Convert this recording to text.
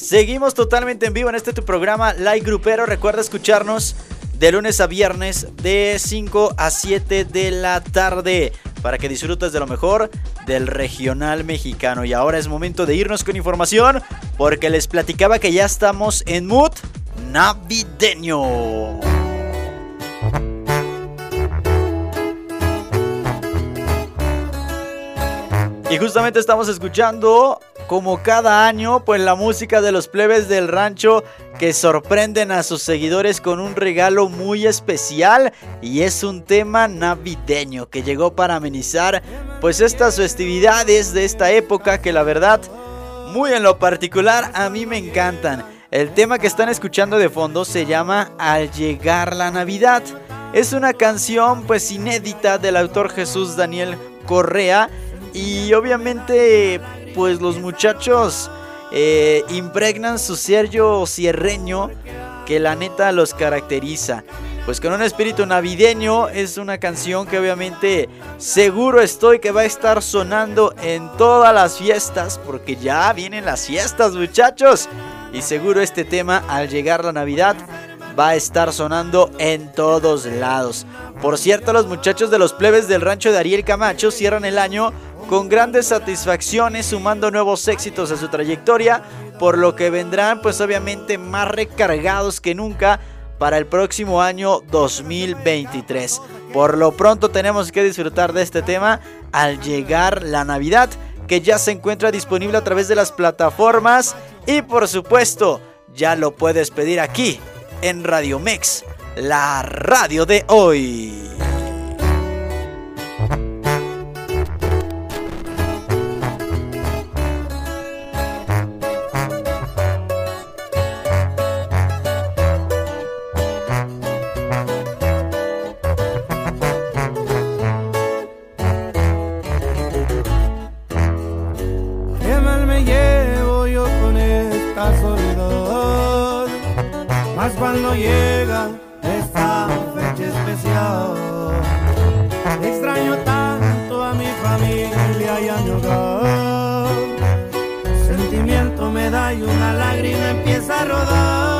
Seguimos totalmente en vivo en este tu programa Like Grupero. Recuerda escucharnos de lunes a viernes de 5 a 7 de la tarde para que disfrutes de lo mejor del regional mexicano. Y ahora es momento de irnos con información porque les platicaba que ya estamos en mood navideño. Y justamente estamos escuchando, como cada año, pues la música de los plebes del rancho que sorprenden a sus seguidores con un regalo muy especial y es un tema navideño que llegó para amenizar pues estas festividades de esta época que la verdad, muy en lo particular, a mí me encantan. El tema que están escuchando de fondo se llama Al llegar la Navidad. Es una canción pues inédita del autor Jesús Daniel Correa y obviamente, pues los muchachos eh, impregnan su sello cierreño que la neta los caracteriza. Pues con un espíritu navideño es una canción que obviamente seguro estoy que va a estar sonando en todas las fiestas porque ya vienen las fiestas muchachos. Y seguro este tema al llegar la Navidad va a estar sonando en todos lados. Por cierto, los muchachos de los plebes del rancho de Ariel Camacho cierran el año con grandes satisfacciones, sumando nuevos éxitos a su trayectoria, por lo que vendrán pues obviamente más recargados que nunca para el próximo año 2023. Por lo pronto tenemos que disfrutar de este tema al llegar la Navidad, que ya se encuentra disponible a través de las plataformas y por supuesto ya lo puedes pedir aquí en Radio Mex, la radio de hoy. cuando llega esta fecha especial. Extraño tanto a mi familia y a mi hogar. Sentimiento me da y una lágrima empieza a rodar.